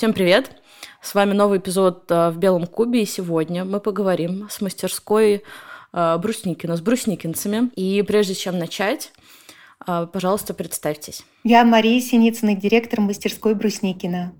Всем привет! С вами новый эпизод э, в Белом Кубе, и сегодня мы поговорим с мастерской э, Брусникина, с брусникинцами. И прежде чем начать, э, пожалуйста, представьтесь. Я Мария Синицына, директор мастерской Брусникина.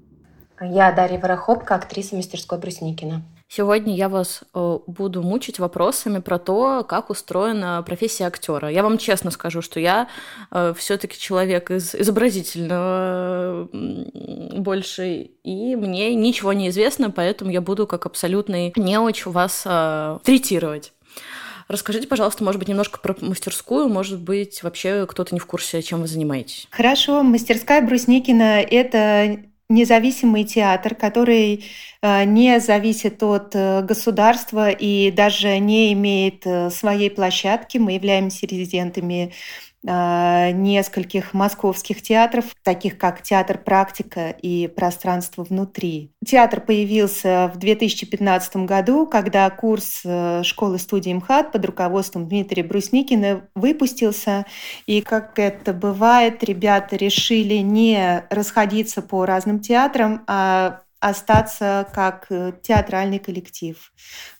Я Дарья Ворохопка, актриса мастерской Брусникина. Сегодня я вас э, буду мучить вопросами про то, как устроена профессия актера. Я вам честно скажу, что я э, все-таки человек из изобразительного больше, и мне ничего не известно, поэтому я буду как абсолютный неуч вас э, третировать. Расскажите, пожалуйста, может быть, немножко про мастерскую, может быть, вообще кто-то не в курсе, чем вы занимаетесь. Хорошо, мастерская Брусникина — это независимый театр, который э, не зависит от э, государства и даже не имеет э, своей площадки. Мы являемся резидентами нескольких московских театров, таких как Театр «Практика» и «Пространство внутри». Театр появился в 2015 году, когда курс э, школы-студии МХАТ под руководством Дмитрия Брусникина выпустился. И, как это бывает, ребята решили не расходиться по разным театрам, а остаться как э, театральный коллектив.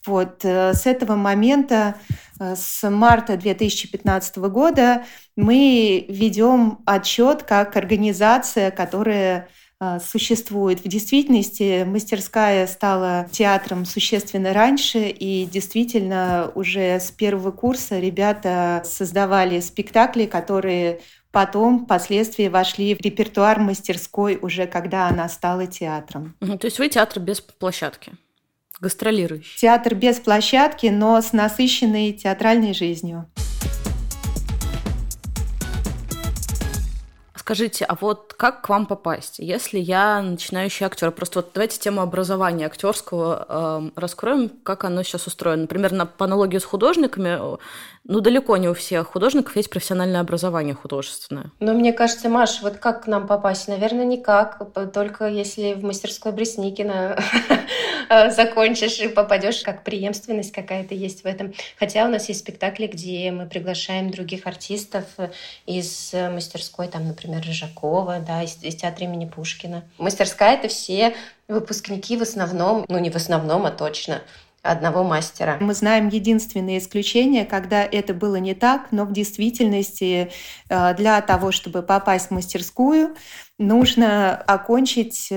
Вот э, с этого момента, э, с марта 2015 года, мы ведем отчет как организация, которая существует. В действительности мастерская стала театром существенно раньше, и действительно уже с первого курса ребята создавали спектакли, которые потом впоследствии вошли в репертуар мастерской уже когда она стала театром. то есть вы театр без площадки? Гастролирующий? Театр без площадки, но с насыщенной театральной жизнью. Скажите, а вот как к вам попасть, если я начинающий актер? Просто вот давайте тему образования актерского э, раскроем, как оно сейчас устроено. Например, на, по аналогии с художниками, ну, далеко не у всех художников есть профессиональное образование художественное. Но мне кажется, Маш, вот как к нам попасть? Наверное, никак. Только если в мастерской Бресникина закончишь и попадешь, как преемственность какая-то есть в этом. Хотя у нас есть спектакли, где мы приглашаем других артистов из мастерской, там, например, Рыжакова, да, из, из театра имени Пушкина. Мастерская — это все выпускники в основном, ну не в основном, а точно, одного мастера. Мы знаем единственное исключение, когда это было не так, но в действительности э, для того, чтобы попасть в мастерскую, нужно окончить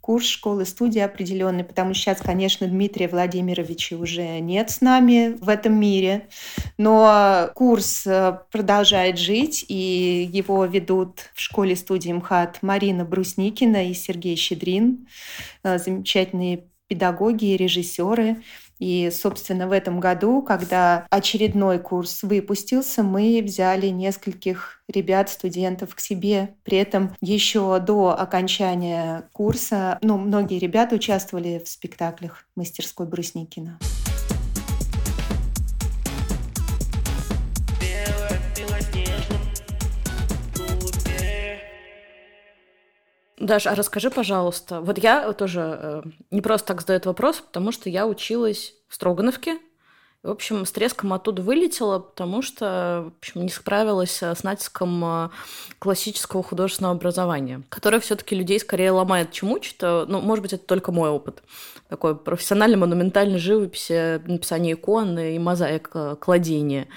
э, курс школы-студии определенный, потому что сейчас, конечно, Дмитрия Владимировича уже нет с нами в этом мире, но курс э, продолжает жить, и его ведут в школе-студии МХАТ Марина Брусникина и Сергей Щедрин, замечательные педагоги и режиссеры. И, собственно, в этом году, когда очередной курс выпустился, мы взяли нескольких ребят, студентов к себе. При этом еще до окончания курса, ну, многие ребята участвовали в спектаклях мастерской Брусникина. Даша, а расскажи, пожалуйста, вот я тоже э, не просто так задаю этот вопрос, потому что я училась в Строгановке, в общем, с треском оттуда вылетела, потому что, в общем, не справилась с натиском э, классического художественного образования, которое все таки людей скорее ломает, чем учит. Э, ну, может быть, это только мой опыт. Такой профессиональной монументальной живописи, написание икон и мозаик, э, кладение.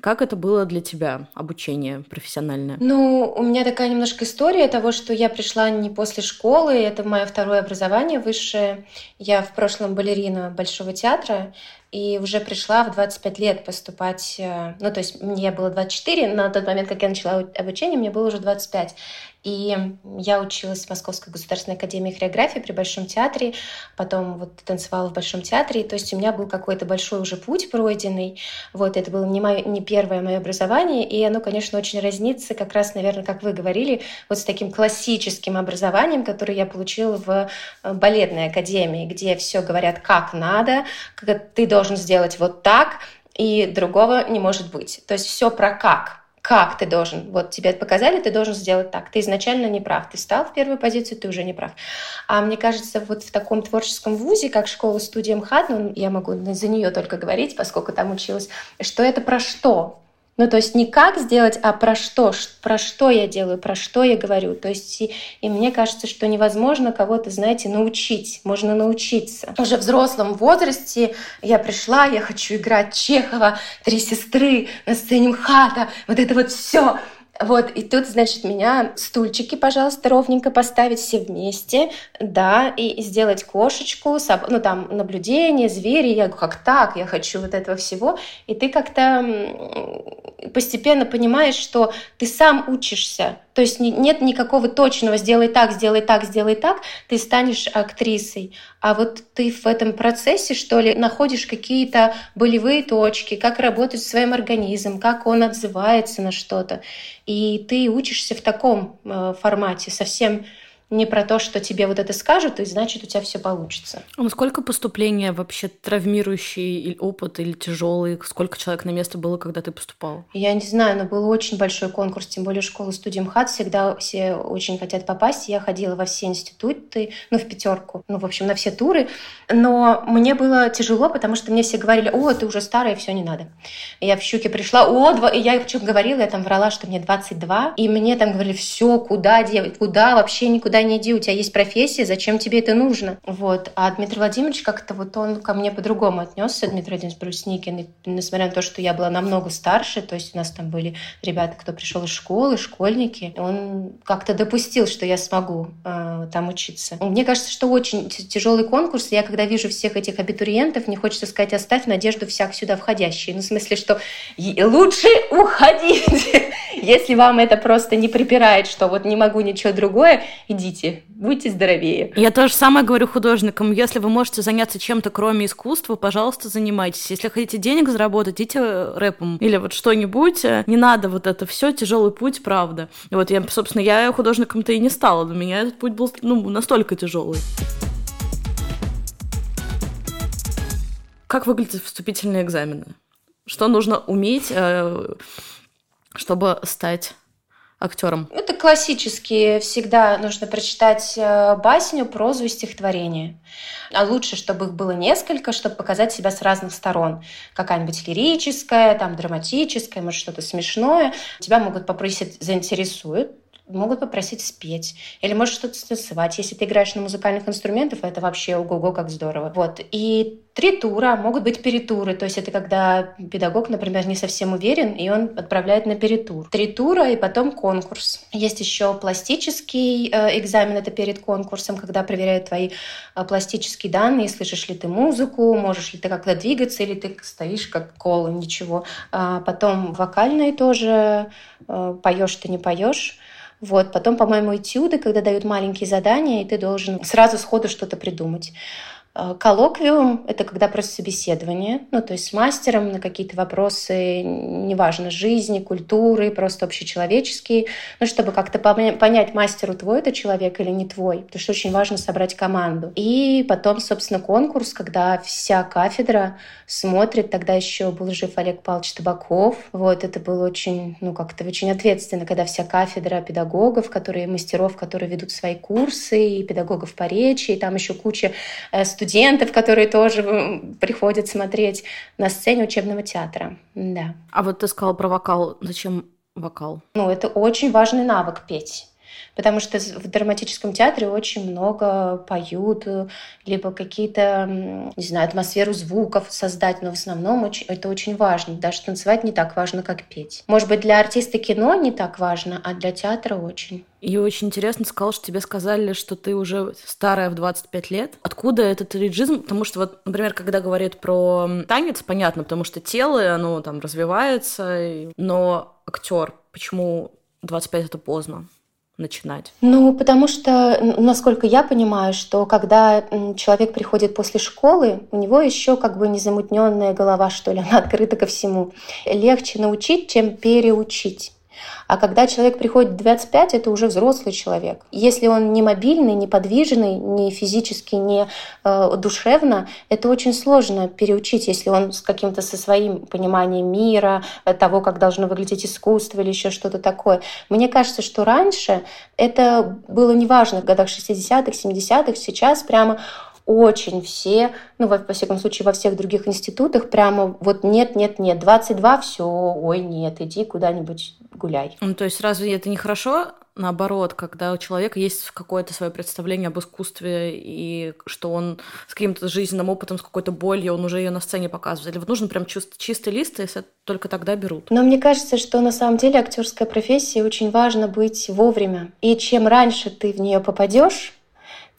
Как это было для тебя, обучение профессиональное? Ну, у меня такая немножко история того, что я пришла не после школы, это мое второе образование высшее. Я в прошлом балерина Большого театра, и уже пришла в 25 лет поступать, э, ну, то есть мне было 24, на тот момент, как я начала обучение, мне было уже 25. И я училась в Московской государственной академии хореографии при Большом театре, потом вот танцевала в Большом театре, то есть у меня был какой-то большой уже путь пройденный. Вот это было не, мое, не первое мое образование, и оно, конечно, очень разнится как раз, наверное, как вы говорили, вот с таким классическим образованием, которое я получила в э, балетной академии, где все говорят как надо, ты должен сделать вот так, и другого не может быть. То есть все про как, как ты должен, вот тебе показали, ты должен сделать так. Ты изначально не прав. Ты стал в первую позицию, ты уже не прав. А мне кажется, вот в таком творческом вузе, как школа-студия МХАТ, ну, я могу за нее только говорить, поскольку там училась, что это про что? Ну, то есть не как сделать, а про что, про что я делаю, про что я говорю. То есть и, и мне кажется, что невозможно кого-то, знаете, научить. Можно научиться. Уже в взрослом возрасте я пришла, я хочу играть Чехова, «Три сестры», на сцене МХАТа, вот это вот все. Вот, и тут, значит, меня стульчики, пожалуйста, ровненько поставить все вместе, да, и, сделать кошечку, соб... ну, там, наблюдение, звери, я говорю, как так, я хочу вот этого всего, и ты как-то постепенно понимаешь, что ты сам учишься, то есть нет никакого точного «сделай так, сделай так, сделай так», ты станешь актрисой. А вот ты в этом процессе, что ли, находишь какие-то болевые точки, как работать своим организмом, как он отзывается на что-то. И ты учишься в таком э, формате, совсем не про то, что тебе вот это скажут, и значит у тебя все получится. А насколько поступление вообще травмирующий опыт или тяжелый? Сколько человек на место было, когда ты поступал? Я не знаю, но был очень большой конкурс, тем более школа студия МХАТ всегда все очень хотят попасть. Я ходила во все институты, ну, в пятерку, ну, в общем, на все туры. Но мне было тяжело, потому что мне все говорили, о, ты уже старая, все не надо. Я в щуке пришла, о, два... и я причем говорила, я там врала, что мне 22, и мне там говорили, все, куда делать, куда, вообще никуда не иди, у тебя есть профессия, зачем тебе это нужно? Вот. А Дмитрий Владимирович как-то вот он ко мне по-другому отнесся, Дмитрий Владимирович Брусникин, и, несмотря на то, что я была намного старше, то есть у нас там были ребята, кто пришел из школы, школьники, он как-то допустил, что я смогу э, там учиться. Мне кажется, что очень тяжелый конкурс. Я когда вижу всех этих абитуриентов, мне хочется сказать, оставь надежду всяк сюда входящий. Ну, в смысле, что лучше уходите. Если вам это просто не припирает, что вот не могу ничего другое, идите идите, будьте здоровее. Я тоже самое говорю художникам. Если вы можете заняться чем-то, кроме искусства, пожалуйста, занимайтесь. Если хотите денег заработать, идите рэпом или вот что-нибудь. Не надо вот это все тяжелый путь, правда. И вот я, собственно, я художником-то и не стала. Для меня этот путь был ну, настолько тяжелый. Как выглядят вступительные экзамены? Что нужно уметь, э, чтобы стать актером? Это классические. Всегда нужно прочитать э, басню, прозу и стихотворение. А лучше, чтобы их было несколько, чтобы показать себя с разных сторон. Какая-нибудь лирическая, там, драматическая, может, что-то смешное. Тебя могут попросить, заинтересует, могут попросить спеть или может что-то станцевать. Если ты играешь на музыкальных инструментах, это вообще ого-го как здорово. Вот. И три тура, могут быть перетуры, то есть это когда педагог, например, не совсем уверен, и он отправляет на перетур. Три тура и потом конкурс. Есть еще пластический э, экзамен, это перед конкурсом, когда проверяют твои э, пластические данные, слышишь ли ты музыку, можешь ли ты как-то двигаться, или ты стоишь как кола, ничего. А потом вокальные тоже, э, поешь ты не поешь. Вот. Потом, по-моему, этюды, когда дают маленькие задания, и ты должен сразу сходу что-то придумать. Э, коллоквиум — это когда просто собеседование, ну, то есть с мастером на какие-то вопросы, неважно, жизни, культуры, просто общечеловеческие, ну, чтобы как-то понять, мастеру твой это человек или не твой, потому что очень важно собрать команду. И потом, собственно, конкурс, когда вся кафедра смотрит, тогда еще был жив Олег Павлович Табаков, вот, это было очень, ну, как-то очень ответственно, когда вся кафедра педагогов, которые, мастеров, которые ведут свои курсы, и педагогов по речи, и там еще куча студентов, студентов, которые тоже приходят смотреть на сцене учебного театра. Да. А вот ты сказала про вокал. Зачем вокал? Ну, это очень важный навык петь потому что в драматическом театре очень много поют, либо какие-то, не знаю, атмосферу звуков создать, но в основном очень, это очень важно. Даже танцевать не так важно, как петь. Может быть, для артиста кино не так важно, а для театра очень. И очень интересно сказал, что тебе сказали, что ты уже старая в 25 лет. Откуда этот реджизм? Потому что вот, например, когда говорят про танец, понятно, потому что тело, оно там развивается, но актер, почему 25 это поздно? Начинать? Ну, потому что, насколько я понимаю, что когда человек приходит после школы, у него еще как бы незамутненная голова, что ли, она открыта ко всему. Легче научить, чем переучить. А когда человек приходит в 25, это уже взрослый человек. Если он не мобильный, не подвижный, не физически, не э, душевно, это очень сложно переучить, если он с каким-то со своим пониманием мира, э, того, как должно выглядеть искусство или еще что-то такое. Мне кажется, что раньше это было неважно, в годах 60-х, 70-х, сейчас прямо очень все, ну, во, во всяком случае, во всех других институтах прямо вот нет, нет, нет, 22, все, ой, нет, иди куда-нибудь гуляй. Ну, то есть разве это не хорошо, наоборот, когда у человека есть какое-то свое представление об искусстве, и что он с каким-то жизненным опытом, с какой-то болью, он уже ее на сцене показывает. Или вот нужен прям чист, чистый лист, и только тогда берут. Но мне кажется, что на самом деле актерская профессия очень важно быть вовремя. И чем раньше ты в нее попадешь,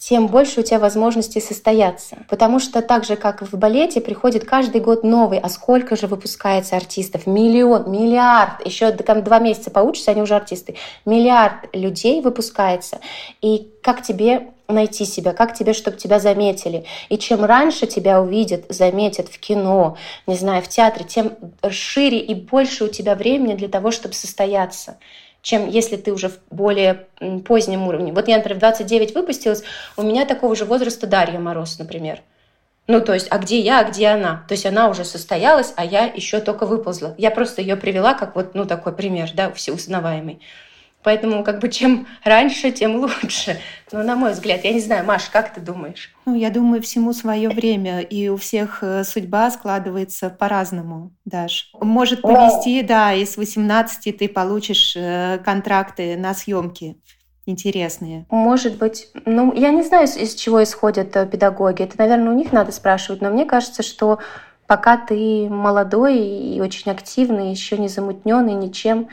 тем больше у тебя возможностей состояться. Потому что так же, как в балете, приходит каждый год новый. А сколько же выпускается артистов? Миллион, миллиард. Еще там два месяца поучатся, они уже артисты. Миллиард людей выпускается. И как тебе найти себя, как тебе, чтобы тебя заметили. И чем раньше тебя увидят, заметят в кино, не знаю, в театре, тем шире и больше у тебя времени для того, чтобы состояться чем если ты уже в более позднем уровне. Вот я, например, в 29 выпустилась, у меня такого же возраста Дарья Мороз, например. Ну, то есть, а где я, а где она? То есть она уже состоялась, а я еще только выползла. Я просто ее привела как вот, ну, такой пример, да, всеузнаваемый. Поэтому как бы чем раньше, тем лучше. Ну, на мой взгляд, я не знаю, Маш, как ты думаешь? Ну, я думаю, всему свое время, и у всех э, судьба складывается по-разному, Даш. Может повести, да, и с 18 ты получишь э, контракты на съемки интересные. Может быть. Ну, я не знаю, из чего исходят э, педагоги. Это, наверное, у них надо спрашивать, но мне кажется, что пока ты молодой и очень активный, еще не замутненный ничем,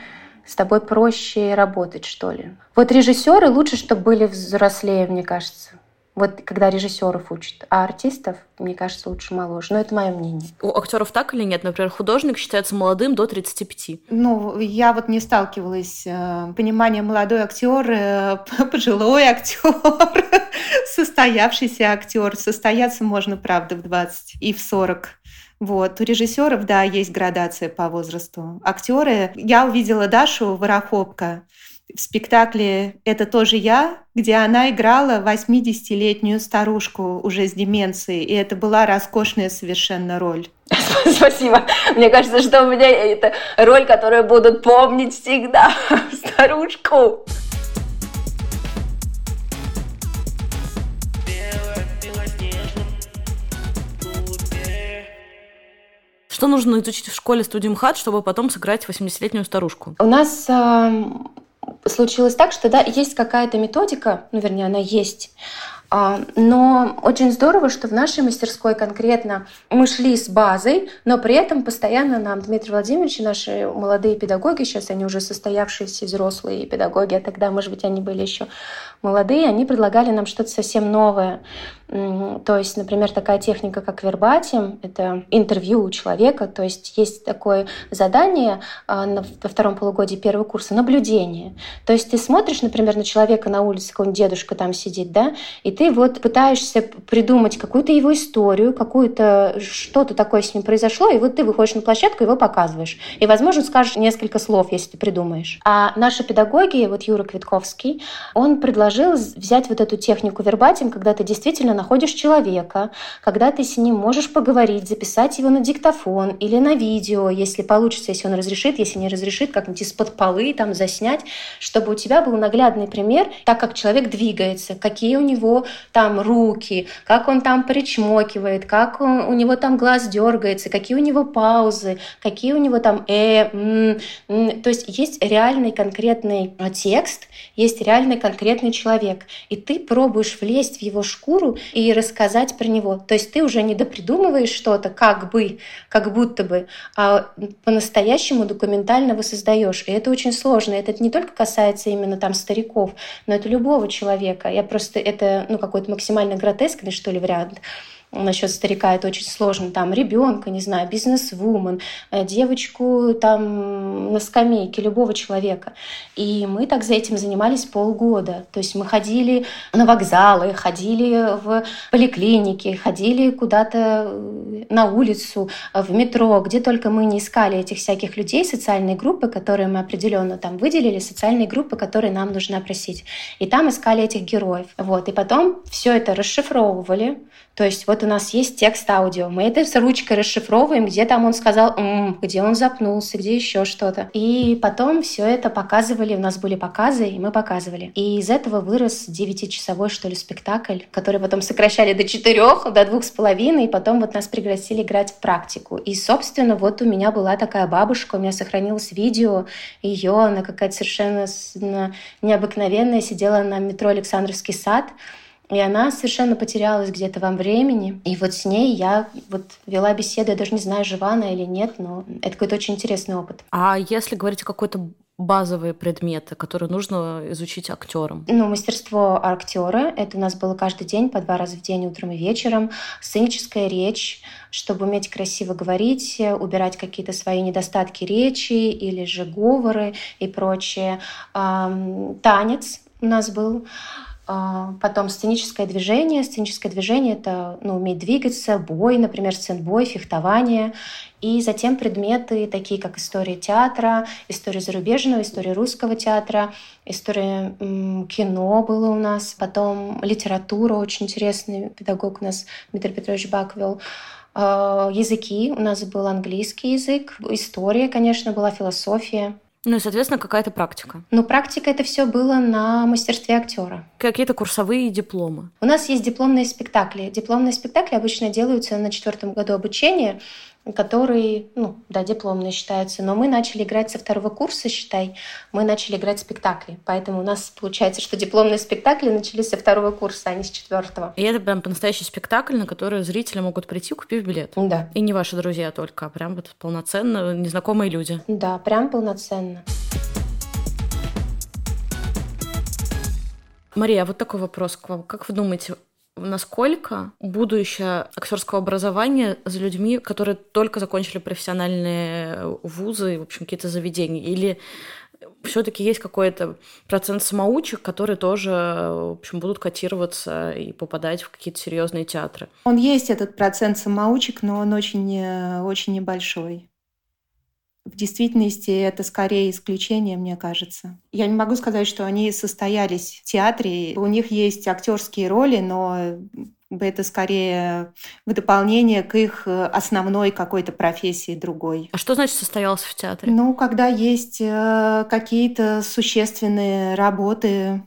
с тобой проще работать, что ли. Вот режиссеры лучше, чтобы были взрослее, мне кажется. Вот когда режиссеров учат, а артистов, мне кажется, лучше моложе. Но это мое мнение. У актеров так или нет? Например, художник считается молодым до 35. Ну, я вот не сталкивалась. Э, понимание молодой актер, э, пожилой актер, состоявшийся актер. Состояться можно, правда, в 20 и в 40. Вот. У режиссеров, да, есть градация по возрасту. Актеры, я увидела Дашу Ворохопка в спектакле «Это тоже я», где она играла 80-летнюю старушку уже с деменцией, и это была роскошная совершенно роль. Спасибо. Мне кажется, что у меня это роль, которую будут помнить всегда. Старушку. Что нужно изучить в школе студии МХАТ, чтобы потом сыграть 80-летнюю старушку? У нас э, случилось так, что да, есть какая-то методика, ну, вернее, она есть, но очень здорово, что в нашей мастерской конкретно мы шли с базой, но при этом постоянно нам Дмитрий Владимирович и наши молодые педагоги, сейчас они уже состоявшиеся взрослые педагоги, а тогда, может быть, они были еще молодые, они предлагали нам что-то совсем новое. То есть, например, такая техника, как вербатим, это интервью у человека, то есть есть такое задание а, во втором полугодии первого курса, наблюдение. То есть ты смотришь, например, на человека на улице, какой-нибудь дедушка там сидит, да, и ты вот пытаешься придумать какую-то его историю, какую-то что-то такое с ним произошло, и вот ты выходишь на площадку, его показываешь. И, возможно, скажешь несколько слов, если ты придумаешь. А наши педагоги, вот Юра Квитковский, он предложил взять вот эту технику вербатим, когда ты действительно находишь человека, когда ты с ним можешь поговорить, записать его на диктофон или на видео, если получится, если он разрешит, если не разрешит, как-нибудь из-под полы там заснять, чтобы у тебя был наглядный пример, так как человек двигается, какие у него там руки, как он там причмокивает, как он, у него там глаз дергается, какие у него паузы, какие у него там э, м, м. то есть есть реальный конкретный текст, есть реальный конкретный человек, и ты пробуешь влезть в его шкуру и рассказать про него. То есть ты уже не допридумываешь что-то, как бы, как будто бы, а по-настоящему документально воссоздаешь. И это очень сложно. Это не только касается именно там стариков, но это любого человека. Я просто это ну какой-то максимально гротескный что ли вариант насчет старика это очень сложно, там ребенка, не знаю, бизнес-вумен, э, девочку там на скамейке, любого человека. И мы так за этим занимались полгода. То есть мы ходили на вокзалы, ходили в поликлиники, ходили куда-то э, на улицу, в метро, где только мы не искали этих всяких людей, социальные группы, которые мы определенно там выделили, социальные группы, которые нам нужно опросить. И там искали этих героев. Вот. И потом все это расшифровывали. То есть вот у нас есть текст аудио, мы это с ручкой расшифровываем, где там он сказал, м-м", где он запнулся, где еще что-то. И потом все это показывали, у нас были показы, и мы показывали. И из этого вырос девятичасовой, что ли, спектакль, который потом сокращали до четырех, до двух с половиной, и потом вот нас пригласили играть в практику. И, собственно, вот у меня была такая бабушка, у меня сохранилось видео ее, она какая-то совершенно необыкновенная, сидела на метро Александровский сад, и она совершенно потерялась где-то во времени. И вот с ней я вот вела беседу, я даже не знаю, жива она или нет, но это какой-то очень интересный опыт. А если говорить о какой-то базовые предметы, которые нужно изучить актерам? Ну, мастерство актера. Это у нас было каждый день, по два раза в день, утром и вечером. Сценическая речь, чтобы уметь красиво говорить, убирать какие-то свои недостатки речи или же говоры и прочее. Танец у нас был. А, потом сценическое движение. Сценическое движение — это ну, уметь двигаться, бой, например, сценбой, фехтование. И затем предметы, такие как история театра, история зарубежного, история русского театра, история кино было у нас, потом литература, очень интересный педагог у нас Дмитрий Петрович Бак вел. А, языки, у нас был английский язык, история, конечно, была философия. Ну и, соответственно, какая-то практика. Ну, практика это все было на мастерстве актера. Какие-то курсовые дипломы. У нас есть дипломные спектакли. Дипломные спектакли обычно делаются на четвертом году обучения который, ну, да, дипломный считается, но мы начали играть со второго курса, считай, мы начали играть спектакли, поэтому у нас получается, что дипломные спектакли начались со второго курса, а не с четвертого. И это прям по-настоящий спектакль, на который зрители могут прийти, купив билет. Да. И не ваши друзья только, а прям вот полноценно незнакомые люди. Да, прям полноценно. Мария, а вот такой вопрос к вам. Как вы думаете, насколько будущее актерского образования за людьми, которые только закончили профессиональные вузы, в общем, какие-то заведения, или все-таки есть какой-то процент самоучек, которые тоже, в общем, будут котироваться и попадать в какие-то серьезные театры. Он есть этот процент самоучек, но он очень, э, очень небольшой. В действительности это скорее исключение, мне кажется. Я не могу сказать, что они состоялись в театре. У них есть актерские роли, но это скорее в дополнение к их основной какой-то профессии другой. А что значит состоялся в театре? Ну, когда есть э, какие-то существенные работы,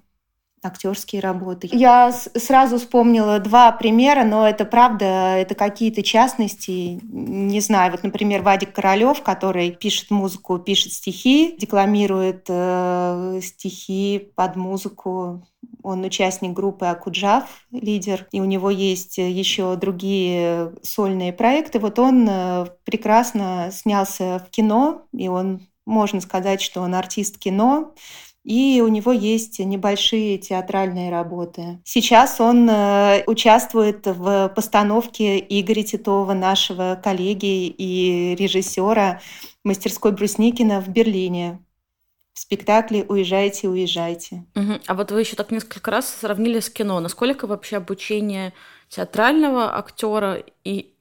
актерские работы. Я сразу вспомнила два примера, но это правда, это какие-то частности. Не знаю, вот, например, Вадик Королёв, который пишет музыку, пишет стихи, декламирует э, стихи под музыку. Он участник группы Акуджав, лидер, и у него есть еще другие сольные проекты. Вот он э, прекрасно снялся в кино, и он можно сказать, что он артист кино, и у него есть небольшие театральные работы. Сейчас он э, участвует в постановке Игоря Титова, нашего коллеги и режиссера мастерской Брусникина в Берлине в спектакле «Уезжайте, уезжайте». Угу. А вот вы еще так несколько раз сравнили с кино. Насколько вообще обучение театрального актера и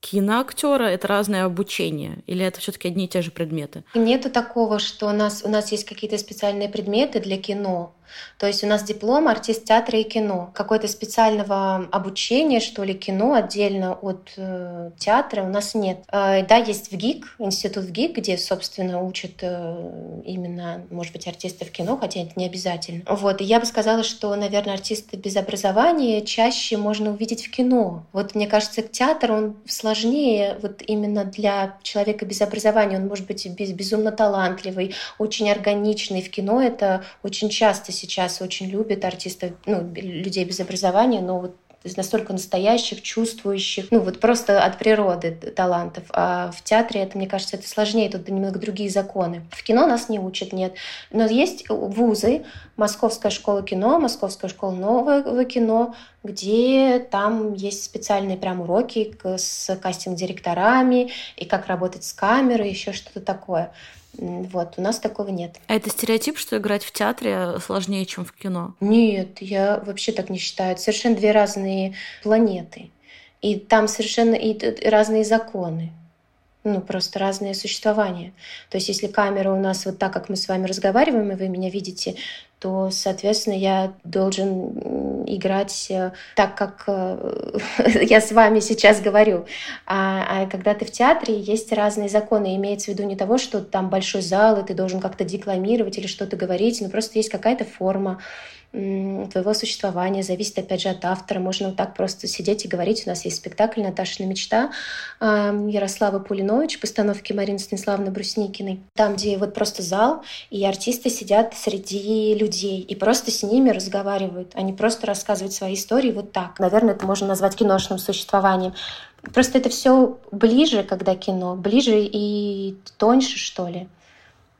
киноактера это разное обучение? Или это все-таки одни и те же предметы? Нету такого, что у нас, у нас есть какие-то специальные предметы для кино, то есть у нас диплом артист театра и кино. Какой-то специального обучения, что ли, кино отдельно от э, театра у нас нет. Э, да, есть в ГИК, институт в ГИК, где, собственно, учат э, именно, может быть, артистов кино, хотя это не обязательно. Вот, и я бы сказала, что, наверное, артисты без образования чаще можно увидеть в кино. Вот, мне кажется, театр, он сложнее вот именно для человека без образования. Он может быть без, безумно талантливый, очень органичный. В кино это очень часто сейчас очень любят артистов, ну, людей без образования, но вот настолько настоящих, чувствующих, ну вот просто от природы талантов. А в театре это, мне кажется, это сложнее, тут немного другие законы. В кино нас не учат, нет. Но есть вузы, Московская школа кино, Московская школа нового кино, где там есть специальные прям уроки с кастинг-директорами и как работать с камерой, еще что-то такое. Вот, у нас такого нет. А это стереотип, что играть в театре сложнее, чем в кино? Нет, я вообще так не считаю. Это совершенно две разные планеты. И там совершенно и разные законы. Ну, просто разное существование. То есть, если камера у нас вот так, как мы с вами разговариваем, и вы меня видите, то, соответственно, я должен играть э, так, как э, я с вами сейчас говорю. А, а когда ты в театре, есть разные законы. Имеется в виду не того, что там большой зал, и ты должен как-то декламировать или что-то говорить, но просто есть какая-то форма твоего существования, зависит опять же от автора. Можно вот так просто сидеть и говорить. У нас есть спектакль «Наташина мечта» Ярослава Пулинович, постановки Марины Станиславны Брусникиной. Там, где вот просто зал, и артисты сидят среди людей и просто с ними разговаривают. Они просто рассказывают свои истории вот так. Наверное, это можно назвать киношным существованием. Просто это все ближе, когда кино, ближе и тоньше, что ли.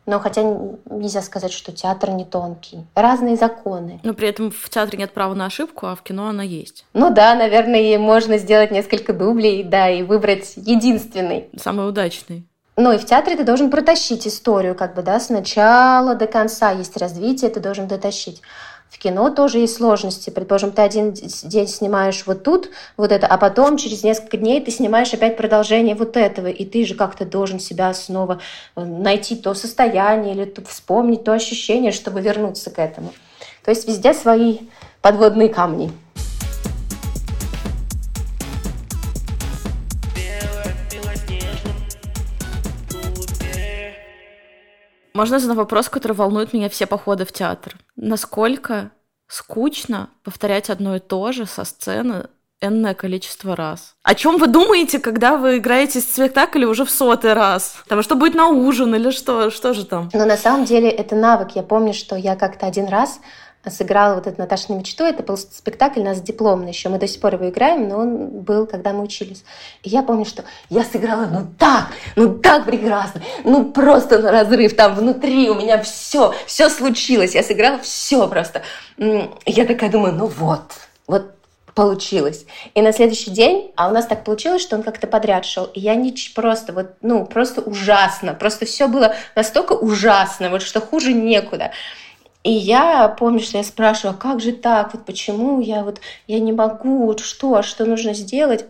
Но хотя нельзя сказать, что театр не тонкий. Разные законы. Но при этом в театре нет права на ошибку, а в кино она есть. Ну да, наверное, можно сделать несколько дублей, да, и выбрать единственный. Самый удачный. Ну и в театре ты должен протащить историю, как бы, да, с начала до конца. Есть развитие, ты должен дотащить. В кино тоже есть сложности. Предположим, ты один день снимаешь вот тут, вот это, а потом через несколько дней ты снимаешь опять продолжение вот этого, и ты же как-то должен себя снова э, найти то состояние или вспомнить то ощущение, чтобы вернуться к этому. То есть везде свои подводные камни. Можно задать вопрос, который волнует меня все походы в театр. Насколько скучно повторять одно и то же со сцены энное количество раз. О чем вы думаете, когда вы играете спектакль уже в сотый раз? Там что будет на ужин или что? Что же там? Но на самом деле это навык. Я помню, что я как-то один раз сыграла вот эту Наташину мечту. Это был спектакль нас дипломный еще. Мы до сих пор его играем, но он был, когда мы учились. И я помню, что я сыграла ну так, ну так прекрасно, ну просто на разрыв. Там внутри у меня все, все случилось. Я сыграла все просто. Я такая думаю, ну вот, вот получилось. И на следующий день, а у нас так получилось, что он как-то подряд шел, и я не просто вот, ну, просто ужасно, просто все было настолько ужасно, вот что хуже некуда. И я помню, что я спрашиваю, а как же так, вот почему я вот, я не могу, вот что, что нужно сделать?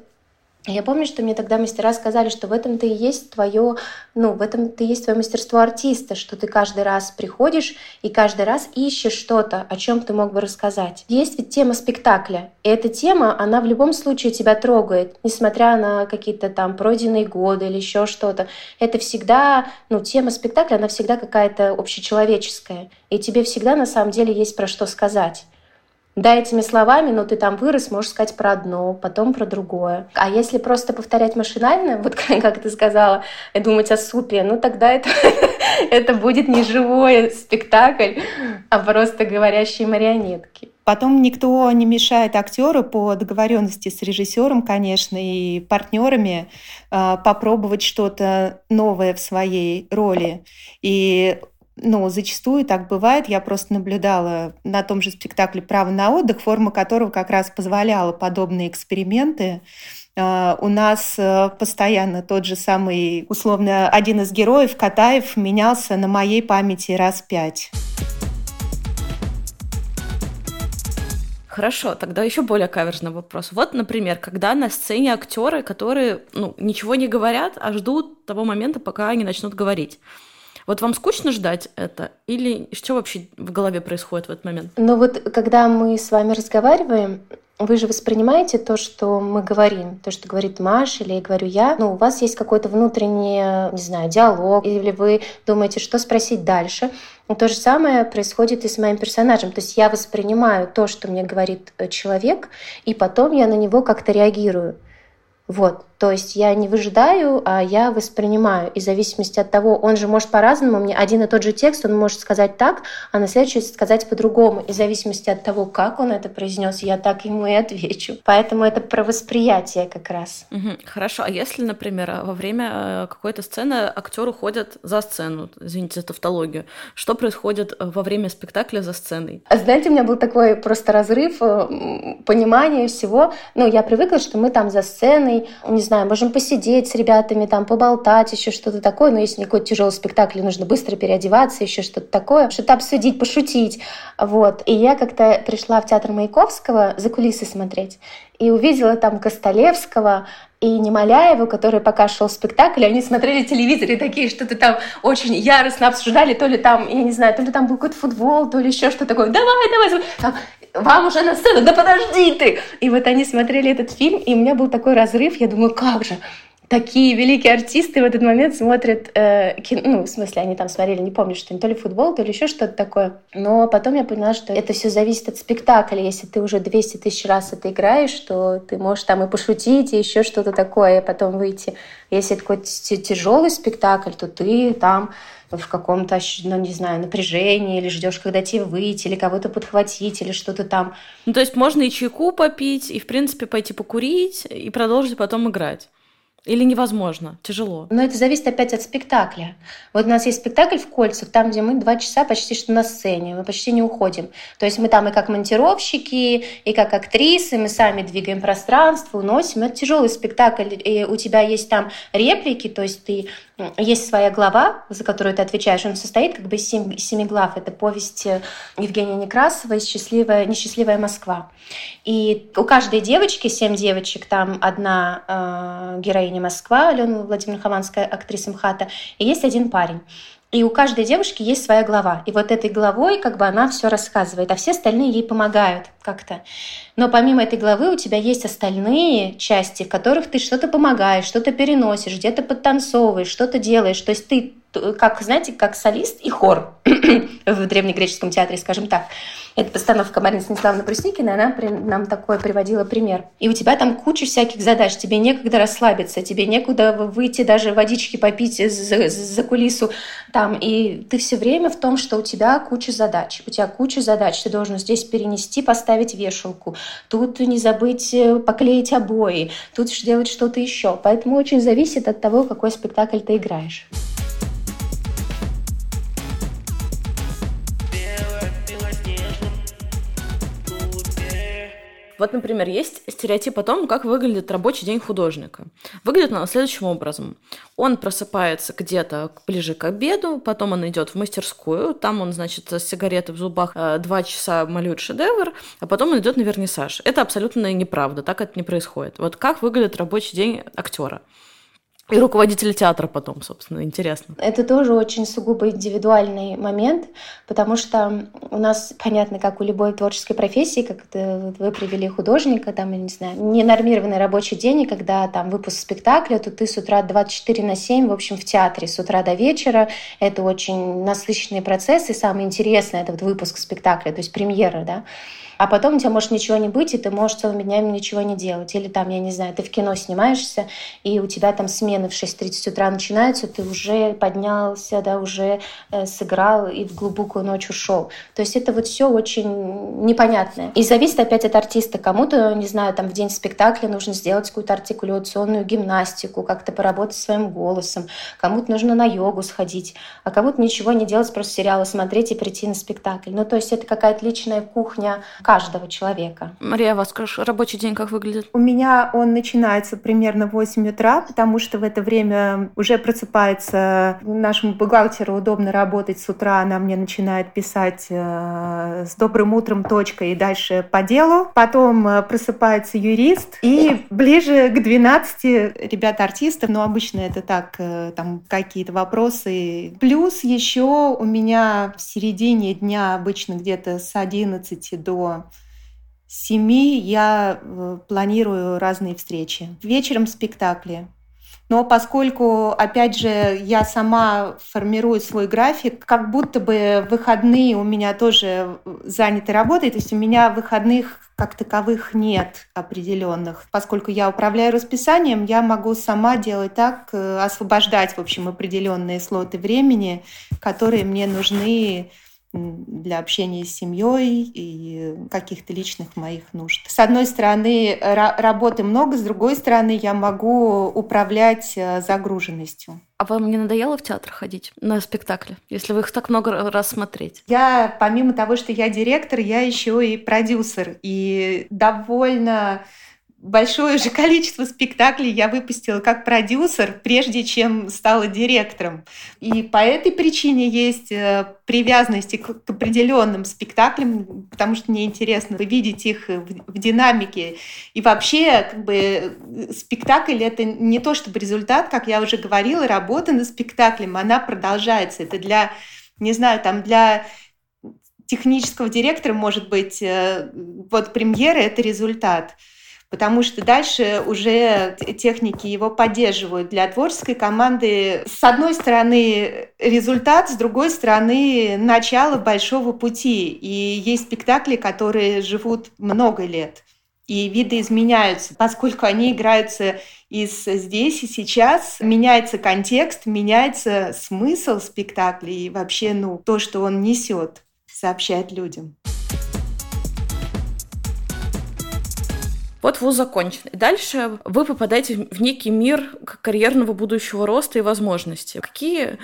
Я помню, что мне тогда мастера сказали, что в этом-то и есть твое, ну, в этом-то и есть твое мастерство артиста, что ты каждый раз приходишь и каждый раз ищешь что-то, о чем ты мог бы рассказать. Есть ведь тема спектакля, и эта тема, она в любом случае тебя трогает, несмотря на какие-то там пройденные годы или еще что-то. Это всегда, ну, тема спектакля, она всегда какая-то общечеловеческая, и тебе всегда на самом деле есть про что сказать. Да, этими словами, но ты там вырос, можешь сказать про одно, потом про другое. А если просто повторять машинально, вот как ты сказала, и думать о супе, ну тогда это, это будет не живой спектакль, а просто говорящие марионетки. Потом никто не мешает актеру по договоренности с режиссером, конечно, и партнерами а, попробовать что-то новое в своей роли. И ну, зачастую так бывает. Я просто наблюдала на том же спектакле «Право на отдых», форма которого как раз позволяла подобные эксперименты. А, у нас э, постоянно тот же самый, условно, один из героев, Катаев, менялся на моей памяти раз пять. Хорошо, тогда еще более каверзный вопрос. Вот, например, когда на сцене актеры, которые ну, ничего не говорят, а ждут того момента, пока они начнут говорить. Вот вам скучно ждать это? Или что вообще в голове происходит в этот момент? Ну вот, когда мы с вами разговариваем, вы же воспринимаете то, что мы говорим, то, что говорит Маша или говорю я. Ну, у вас есть какой-то внутренний, не знаю, диалог, или вы думаете, что спросить дальше. И то же самое происходит и с моим персонажем. То есть я воспринимаю то, что мне говорит э, человек, и потом я на него как-то реагирую. Вот. То есть я не выжидаю, а я воспринимаю. И в зависимости от того, он же может по-разному, мне один и тот же текст, он может сказать так, а на следующий сказать по-другому. И в зависимости от того, как он это произнес, я так ему и отвечу. Поэтому это про восприятие как раз. Угу. Хорошо. А если, например, во время э, какой-то сцены актер уходит за сцену, извините за тавтологию, что происходит э, во время спектакля за сценой? Знаете, у меня был такой просто разрыв э, понимания всего. Ну, я привыкла, что мы там за сценой, не знаю, можем посидеть с ребятами, там, поболтать, еще что-то такое. Но если какой-то тяжелый спектакль, нужно быстро переодеваться, еще что-то такое, что-то обсудить, пошутить. Вот. И я как-то пришла в театр Маяковского за кулисы смотреть и увидела там Костолевского, и Немоляеву, который пока шел спектакль, они смотрели телевизор и такие что-то там очень яростно обсуждали, то ли там, я не знаю, то ли там был какой-то футбол, то ли еще что-то такое. Давай, давай, там, вам уже на сцену, да подожди ты! И вот они смотрели этот фильм, и у меня был такой разрыв, я думаю, как же, такие великие артисты в этот момент смотрят э, кино, ну, в смысле, они там смотрели, не помню, что то ли футбол, то ли еще что-то такое. Но потом я поняла, что это все зависит от спектакля. Если ты уже 200 тысяч раз это играешь, то ты можешь там и пошутить, и еще что-то такое, и потом выйти. Если это какой-то тяжелый спектакль, то ты там в каком-то, ну, не знаю, напряжении, или ждешь, когда тебе выйти, или кого-то подхватить, или что-то там. Ну, то есть можно и чайку попить, и, в принципе, пойти покурить, и продолжить потом играть. Или невозможно? Тяжело? Но это зависит опять от спектакля. Вот у нас есть спектакль в кольцах, там, где мы два часа почти что на сцене, мы почти не уходим. То есть мы там и как монтировщики, и как актрисы, мы сами двигаем пространство, уносим. Это тяжелый спектакль, и у тебя есть там реплики, то есть ты есть своя глава, за которую ты отвечаешь. Он состоит как бы из семи, семи глав. Это повесть э, Евгения Некрасова «Счастливая, «Несчастливая Москва». И у каждой девочки, семь девочек, там одна э, героиня Москва, Алена Владимировна Хованская, актриса МХАТа, и есть один парень. И у каждой девушки есть своя глава. И вот этой главой как бы она все рассказывает, а все остальные ей помогают как-то. Но помимо этой главы у тебя есть остальные части, в которых ты что-то помогаешь, что-то переносишь, где-то подтанцовываешь, что-то делаешь. То есть ты как, знаете, как солист и хор в древнегреческом театре, скажем так. Это постановка Марины Станиславовны Прусникиной, она при, нам такой приводила пример. И у тебя там куча всяких задач, тебе некогда расслабиться, тебе некуда выйти даже водички попить за, за кулису там, и ты все время в том, что у тебя куча задач, у тебя куча задач, ты должен здесь перенести, поставить вешалку, тут не забыть э, поклеить обои, тут сделать что-то еще. Поэтому очень зависит от того, какой спектакль ты играешь. Вот, например, есть стереотип о том, как выглядит рабочий день художника. Выглядит он следующим образом. Он просыпается где-то ближе к обеду, потом он идет в мастерскую, там он, значит, с сигаретой в зубах э, два часа малюет шедевр, а потом он идет на вернисаж. Это абсолютно неправда, так это не происходит. Вот как выглядит рабочий день актера? И руководитель театра потом, собственно, интересно. Это тоже очень сугубо индивидуальный момент, потому что у нас, понятно, как у любой творческой профессии, как это вы привели художника, там, я не знаю, ненормированный рабочий день, и когда там выпуск спектакля, то ты с утра 24 на 7, в общем, в театре, с утра до вечера. Это очень насыщенный процесс, и самое интересное — это вот выпуск спектакля, то есть премьера, да а потом у тебя может ничего не быть, и ты можешь целыми днями ничего не делать. Или там, я не знаю, ты в кино снимаешься, и у тебя там смены в 6.30 утра начинаются, ты уже поднялся, да, уже э, сыграл и в глубокую ночь ушел. То есть это вот все очень непонятное. И зависит опять от артиста. Кому-то, не знаю, там в день спектакля нужно сделать какую-то артикуляционную гимнастику, как-то поработать своим голосом, кому-то нужно на йогу сходить, а кому-то ничего не делать, просто сериалы смотреть и прийти на спектакль. Ну, то есть это какая-то личная кухня каждого человека. Мария, а у вас рабочий день как выглядит? У меня он начинается примерно в 8 утра, потому что в это время уже просыпается нашему бухгалтеру удобно работать с утра, она мне начинает писать э, с добрым утром точка и дальше по делу. Потом э, просыпается юрист и ближе к 12 ребята артисты, но обычно это так, э, там какие-то вопросы. Плюс еще у меня в середине дня обычно где-то с 11 до семи я э, планирую разные встречи. Вечером спектакли. Но поскольку, опять же, я сама формирую свой график, как будто бы выходные у меня тоже заняты работой, то есть у меня выходных как таковых нет определенных. Поскольку я управляю расписанием, я могу сама делать так, э, освобождать, в общем, определенные слоты времени, которые мне нужны для общения с семьей и каких-то личных моих нужд. С одной стороны, работы много, с другой стороны, я могу управлять э, загруженностью. А вам не надоело в театр ходить на спектакли, если вы их так много раз смотреть? Я, помимо того, что я директор, я еще и продюсер. И довольно большое же количество спектаклей я выпустила как продюсер, прежде чем стала директором. И по этой причине есть э, привязанности к, к определенным спектаклям, потому что мне интересно видеть их в, в динамике. И вообще, как бы, спектакль — это не то чтобы результат, как я уже говорила, работа над спектаклем, она продолжается. Это для, не знаю, там для технического директора, может быть, э, вот премьера — это результат потому что дальше уже техники его поддерживают. Для творческой команды с одной стороны результат, с другой стороны начало большого пути. И есть спектакли, которые живут много лет и виды изменяются, поскольку они играются из здесь и сейчас, меняется контекст, меняется смысл спектакля и вообще ну, то, что он несет сообщать людям. Вот вуз закончен. И дальше вы попадаете в некий мир карьерного будущего роста и возможностей. Какие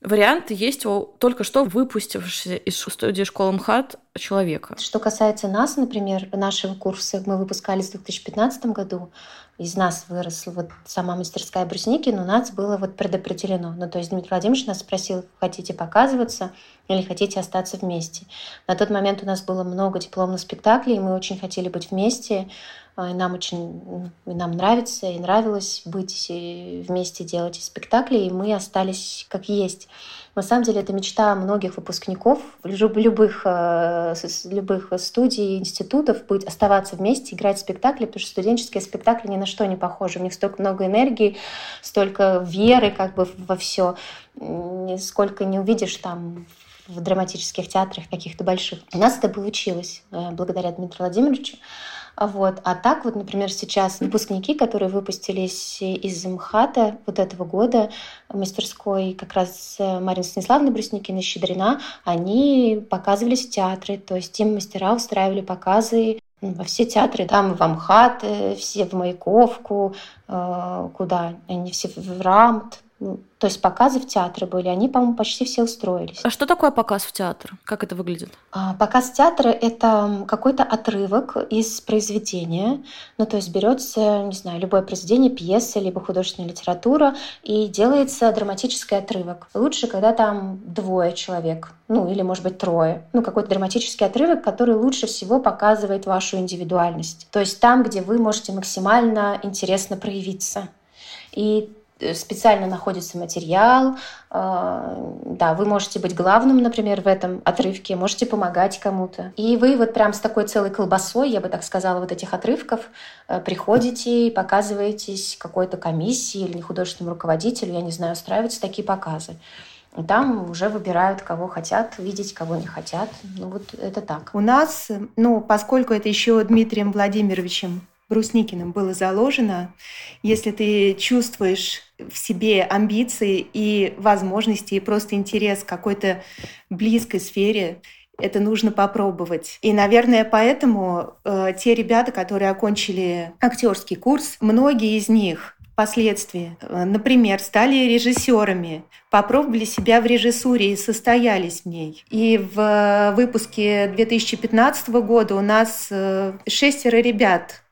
варианты есть у только что выпустившегося из студии школы МХАТ человека. Что касается нас, например, нашего курса, мы выпускались в 2015 году, из нас выросла вот сама мастерская брусники, но нас было вот предопределено. Ну, то есть Дмитрий Владимирович нас спросил, хотите показываться или хотите остаться вместе. На тот момент у нас было много дипломных спектаклей, и мы очень хотели быть вместе. И нам очень и нам нравится и нравилось быть вместе делать спектакли, и мы остались как есть. На самом деле это мечта многих выпускников любых, э, любых студий, институтов быть, оставаться вместе, играть спектакли, потому что студенческие спектакли ни на что не похожи. У них столько много энергии, столько веры как бы во все, сколько не увидишь там в драматических театрах каких-то больших. У нас это получилось э, благодаря Дмитрию Владимировичу. Вот. А так вот, например, сейчас выпускники, которые выпустились из МХАТа вот этого года, мастерской как раз Марина Станиславовна Брусникина, Щедрина, они показывались в театре, то есть им мастера устраивали показы во все театры, там в Амхат, все в Маяковку, э, куда они все в Рамт, то есть показы в театре были, они, по-моему, почти все устроились. А что такое показ в театр? Как это выглядит? А, показ театра — это какой-то отрывок из произведения. Ну, то есть берется, не знаю, любое произведение, пьеса, либо художественная литература, и делается драматический отрывок. Лучше, когда там двое человек, ну, или, может быть, трое. Ну, какой-то драматический отрывок, который лучше всего показывает вашу индивидуальность. То есть там, где вы можете максимально интересно проявиться. И специально находится материал. А, да, вы можете быть главным, например, в этом отрывке, можете помогать кому-то. И вы вот прям с такой целой колбасой, я бы так сказала, вот этих отрывков э, приходите и показываетесь какой-то комиссии или художественному руководителю, я не знаю, устраиваются такие показы. И там уже выбирают, кого хотят видеть, кого не хотят. Ну вот это так. У нас, ну, поскольку это еще Дмитрием Владимировичем Брусникиным было заложено, если ты чувствуешь в себе амбиции и возможности, и просто интерес к какой-то близкой сфере, это нужно попробовать. И, наверное, поэтому э, те ребята, которые окончили актерский курс, многие из них впоследствии, э, например, стали режиссерами, попробовали себя в режиссуре и состоялись в ней. И в выпуске 2015 года у нас э, шестеро ребят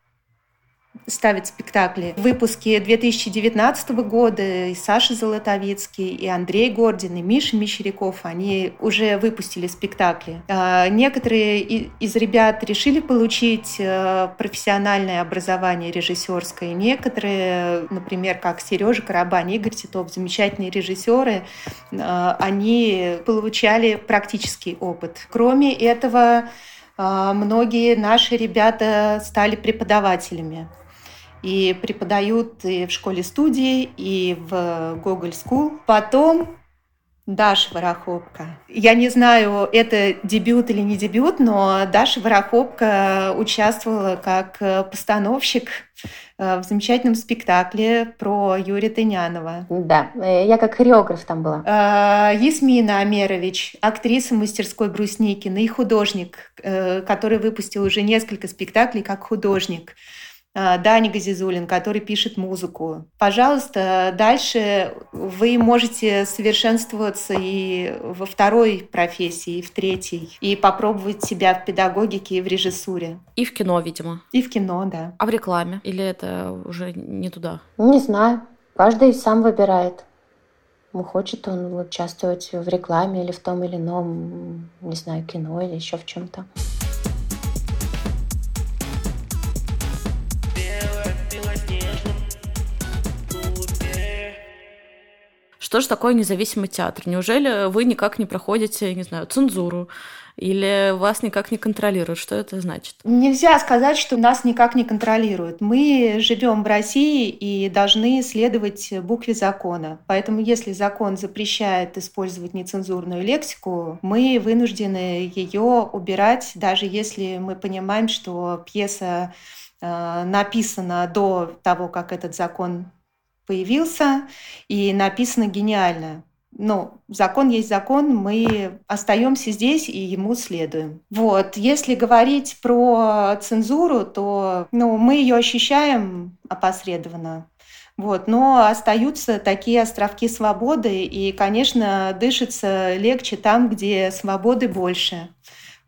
ставит спектакли. В выпуске 2019 года и Саша Золотовицкий, и Андрей Гордин, и Миша Мещеряков, они уже выпустили спектакли. А, некоторые из ребят решили получить э, профессиональное образование режиссерское. Некоторые, например, как Сережа Карабань, Игорь Титов, замечательные режиссеры, э, они получали практический опыт. Кроме этого, э, многие наши ребята стали преподавателями и преподают и в школе-студии, и в Google School. Потом Даша Ворохопка. Я не знаю, это дебют или не дебют, но Даша Ворохопка участвовала как постановщик э, в замечательном спектакле про Юрия Тынянова. Да, э, я как хореограф там была. Э, Ясмина Амерович, актриса мастерской Брусникина и художник, который выпустил уже несколько спектаклей как художник. Э, Дани Газизулин, который пишет музыку. Пожалуйста, дальше вы можете совершенствоваться и во второй профессии, и в третьей, и попробовать себя в педагогике и в режиссуре. И в кино, видимо. И в кино, да. А в рекламе? Или это уже не туда? Не знаю. Каждый сам выбирает. Хочет он участвовать в рекламе или в том или ином, не знаю, кино или еще в чем-то. Что же такое независимый театр? Неужели вы никак не проходите, не знаю, цензуру? Или вас никак не контролируют? Что это значит? Нельзя сказать, что нас никак не контролируют. Мы живем в России и должны следовать букве закона. Поэтому если закон запрещает использовать нецензурную лексику, мы вынуждены ее убирать, даже если мы понимаем, что пьеса э, написана до того, как этот закон появился, и написано гениально. Но закон есть закон, мы остаемся здесь и ему следуем. Вот, если говорить про цензуру, то ну, мы ее ощущаем опосредованно. Вот, но остаются такие островки свободы, и, конечно, дышится легче там, где свободы больше.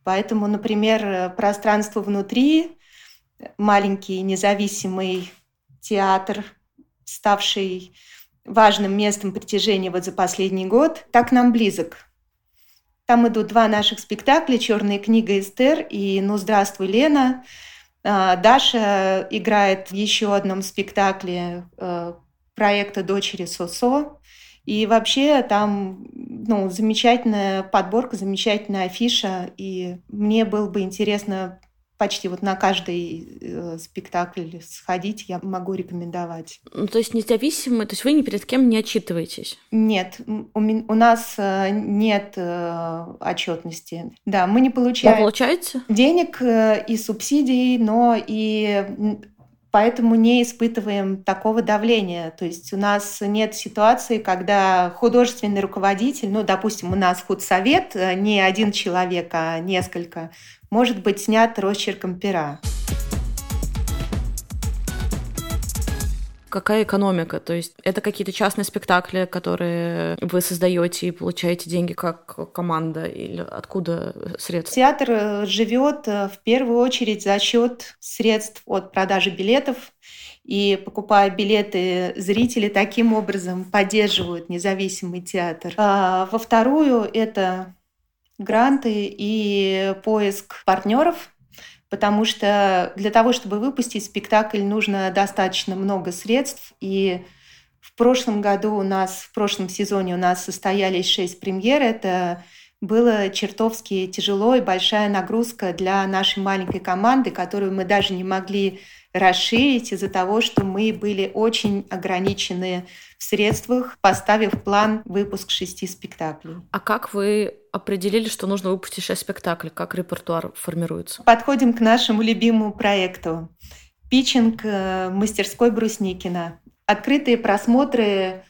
Поэтому, например, пространство внутри, маленький независимый театр ставший важным местом притяжения вот за последний год, так нам близок. Там идут два наших спектакля «Черная книга Эстер» и «Ну, здравствуй, Лена». А, Даша играет в еще одном спектакле э, проекта «Дочери Сосо». И вообще там ну, замечательная подборка, замечательная афиша. И мне было бы интересно почти вот на каждый э, спектакль сходить я могу рекомендовать. Ну, то есть независимо, то есть вы ни перед кем не отчитываетесь? Нет, у, у нас э, нет э, отчетности. Да, мы не получаем... Вы получаете? Денег э, и субсидий, но и поэтому не испытываем такого давления. То есть у нас нет ситуации, когда художественный руководитель, ну, допустим, у нас худсовет, э, не один человек, а несколько, может быть снят росчерком пера. Какая экономика? То есть это какие-то частные спектакли, которые вы создаете и получаете деньги как команда, или откуда средства? Театр э, живет э, в первую очередь за счет средств от продажи билетов. И покупая билеты, зрители таким образом поддерживают независимый театр. А во вторую это гранты и поиск партнеров, потому что для того, чтобы выпустить спектакль, нужно достаточно много средств. И в прошлом году у нас, в прошлом сезоне у нас состоялись шесть премьер. Это было чертовски тяжело и большая нагрузка для нашей маленькой команды, которую мы даже не могли расширить из-за того, что мы были очень ограничены в средствах, поставив план выпуск шести спектаклей. А как вы определили, что нужно выпустить шесть спектаклей? Как репертуар формируется? Подходим к нашему любимому проекту. Питчинг э, мастерской Брусникина. Открытые просмотры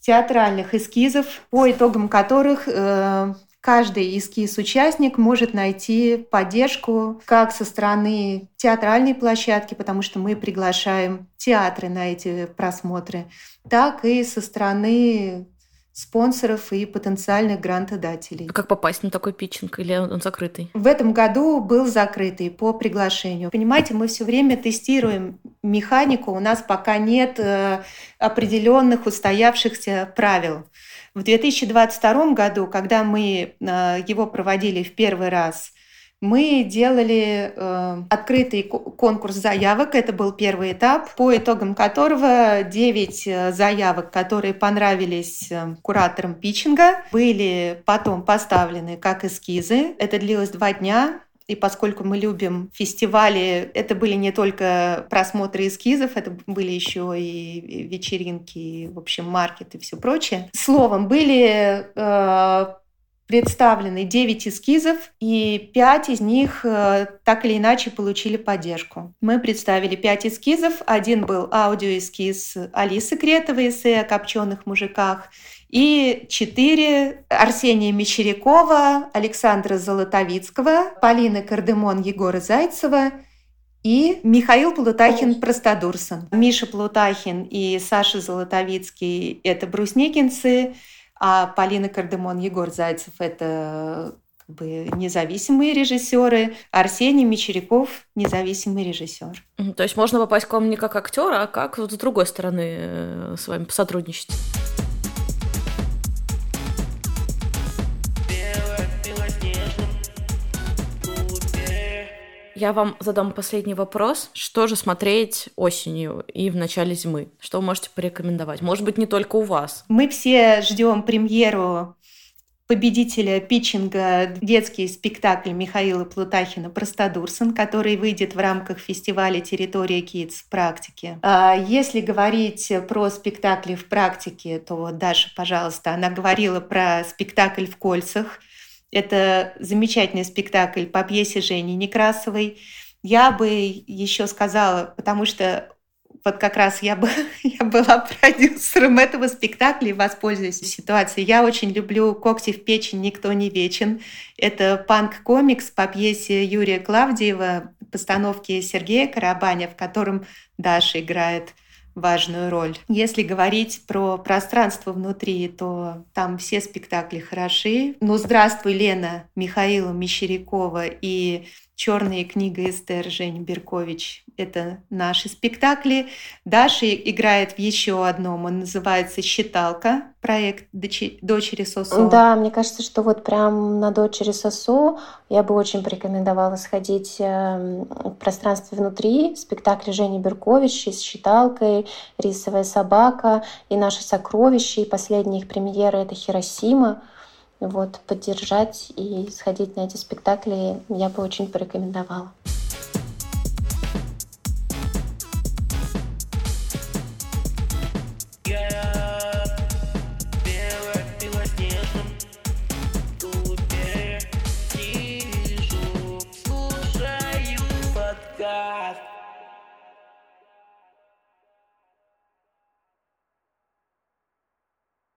театральных эскизов, по итогам которых э, каждый эскиз-участник может найти поддержку как со стороны театральной площадки, потому что мы приглашаем театры на эти просмотры, так и со стороны спонсоров и потенциальных грантодателей. А как попасть на такой питчинг или он закрытый? В этом году был закрытый по приглашению. Понимаете, мы все время тестируем механику, у нас пока нет э, определенных устоявшихся правил. В 2022 году, когда мы э, его проводили в первый раз, мы делали э, открытый конкурс заявок. Это был первый этап, по итогам которого 9 э, заявок, которые понравились э, кураторам питчинга, были потом поставлены как эскизы. Это длилось два дня. И поскольку мы любим фестивали, это были не только просмотры эскизов, это были еще и вечеринки, и, в общем, маркет и все прочее. Словом, были э, представлены 9 эскизов, и 5 из них э, так или иначе получили поддержку. Мы представили 5 эскизов. Один был аудиоэскиз Алисы Кретовой эссе о копченых мужиках, и четыре Арсения Мещерякова, Александра Золотовицкого, Полины Кардемон, Егора Зайцева И Михаил Плутахин Простодурсон. Миша Плутахин и Саша Золотовицкий – это брусникинцы, а Полина Кардемон, Егор Зайцев – это как бы независимые режиссеры, Арсений Мещеряков – независимый режиссер. То есть можно попасть к вам не как актера, а как с другой стороны э, с вами посотрудничать? Я вам задам последний вопрос. Что же смотреть осенью и в начале зимы? Что вы можете порекомендовать? Может быть, не только у вас. Мы все ждем премьеру победителя питчинга детский спектакль Михаила Плутахина «Простодурсон», который выйдет в рамках фестиваля «Территория Kids» в практике. А если говорить про спектакли в практике, то Даша, пожалуйста, она говорила про спектакль в кольцах – это замечательный спектакль по пьесе Жени Некрасовой. Я бы еще сказала, потому что вот как раз я, бы, я была продюсером этого спектакля и воспользуюсь ситуацией. Я очень люблю «Когти в печень, никто не вечен». Это панк-комикс по пьесе Юрия Клавдиева, постановки Сергея Карабаня, в котором Даша играет важную роль. Если говорить про пространство внутри, то там все спектакли хороши. Ну, здравствуй, Лена Михаила Мещерякова и Черная книга Эстер Жень Беркович. Это наши спектакли. Даша играет в еще одном. Он называется «Считалка», проект «Дочери Сосо». Да, мне кажется, что вот прям на «Дочери Сосо» я бы очень порекомендовала сходить эм, в пространстве внутри. Спектакль Жени Беркович с «Считалкой», «Рисовая собака» и «Наши сокровища». И последняя их премьера — это «Хиросима» вот, поддержать и сходить на эти спектакли я бы очень порекомендовала.